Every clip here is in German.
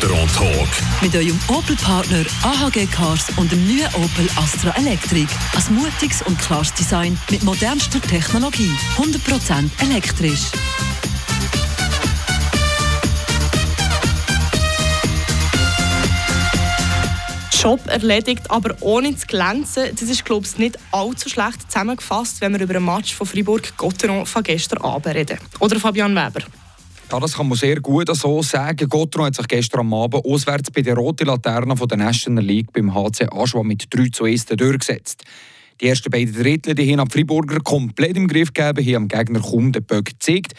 Gotteron Talk. Mit eurem Opel-Partner AHG Cars und dem neuen Opel Astra Electric. Ein mutiges und klares Design mit modernster Technologie. 100% elektrisch. Job erledigt, aber ohne zu glänzen. Das ist, glaube ich, nicht allzu schlecht zusammengefasst, wenn wir über den Match von Fribourg-Gotteron von gestern Abend reden. Oder Fabian Weber? Ja, das kann man sehr gut so sagen. Gotteron hat sich gestern am Abend auswärts bei der roten Laterne von der National League beim HC Aschwa mit 3 zu 1 durchgesetzt. Die ersten beiden Drittel die haben die Friburger komplett im Griff gegeben, haben am Gegner kaum den Böck gezeigt.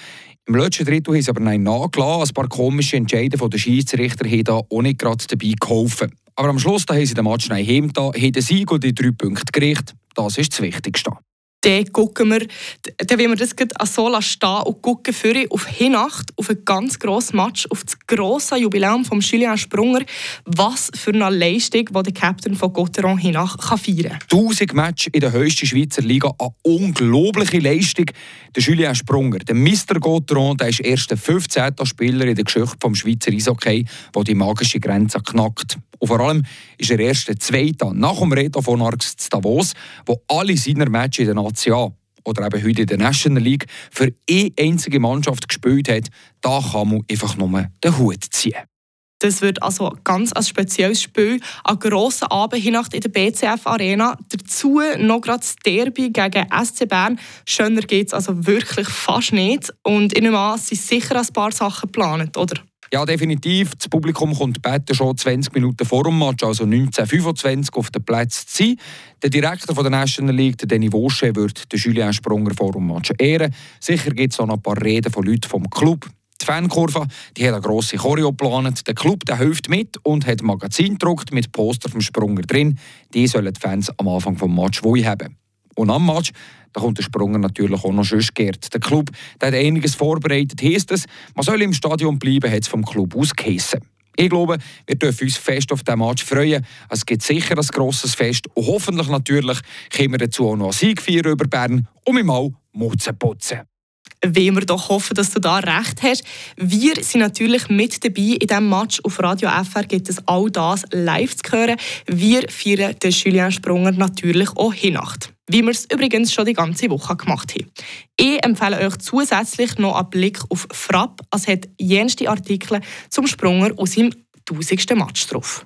Im letzten Drittel haben sie aber nein nachgelassen. Ein paar komische Entscheidungen der Schiedsrichter haben da auch nicht gerade dabei geholfen. Aber am Schluss da haben sie den Match nein heimgetan, haben den Sieg und die drei Punkte gerichtet. Das ist das Wichtigste dann gucken wir, dann wollen wir das so stehen und gucken für auf Hinacht, auf ein ganz grosses Match, auf das grosse Jubiläum von Julien Sprunger. Was für eine Leistung, die der Captain von Gotteron Hinach kann feiern kann. 1000 Matches in der höchsten Schweizer Liga, eine unglaubliche Leistung. Der Julien Sprunger, der Mr. Gotteron, der ist erst der 15. Spieler in der Geschichte des Schweizer Eishockey, der die magische Grenze knackt. Und vor allem ist er erst der Zweite nach dem Reto von Arx zu Davos, wo alle seine Matches in der National oder eben heute in der National League für eine einzige Mannschaft gespielt hat. Da kann man einfach nur den Hut ziehen. Das wird also ganz ein spezielles Spiel. Eine grosse Abendnacht in der BCF Arena. Dazu noch gerade das Derby gegen SC Bern. Schöner geht es also wirklich fast nicht. Und in einem an, sind sicher ein paar Sachen geplant, oder? Ja, definitiv. Das Publikum kommt später schon 20 Minuten vor dem Match, also 1925, auf den Platz zu sein. Der Direktor von der National League, der Danny Wosche, wird den Julien Sprunger vor dem Match ehren. Sicher gibt es noch ein paar Reden von Leuten vom Club. Die Fankurve die hat eine grosse Choreo geplant. Der Club der hilft mit und hat Magazin gedruckt mit Poster vom Sprunger drin. Die sollen die Fans am Anfang des Match haben. Und am Match da kommt der Sprunger natürlich auch noch geehrt. Der Club der hat einiges vorbereitet, heisst es, man soll im Stadion bleiben, hat es vom Club aus geheissen. Ich glaube, wir dürfen uns fest auf diesen Match freuen. Es gibt sicher ein grosses Fest und hoffentlich natürlich können wir dazu auch noch einen Sieg feiern über Bern und mit mal Mutzen putzen wollen wir doch hoffen, dass du da recht hast. Wir sind natürlich mit dabei in diesem Match. Auf Radio FR gibt es all das live zu hören. Wir feiern den Julien Sprunger natürlich auch Hinacht. Wie wir es übrigens schon die ganze Woche gemacht haben. Ich empfehle euch zusätzlich noch einen Blick auf Frapp. Es hat jenste Artikel zum Sprunger aus seinem 1000. Match drauf.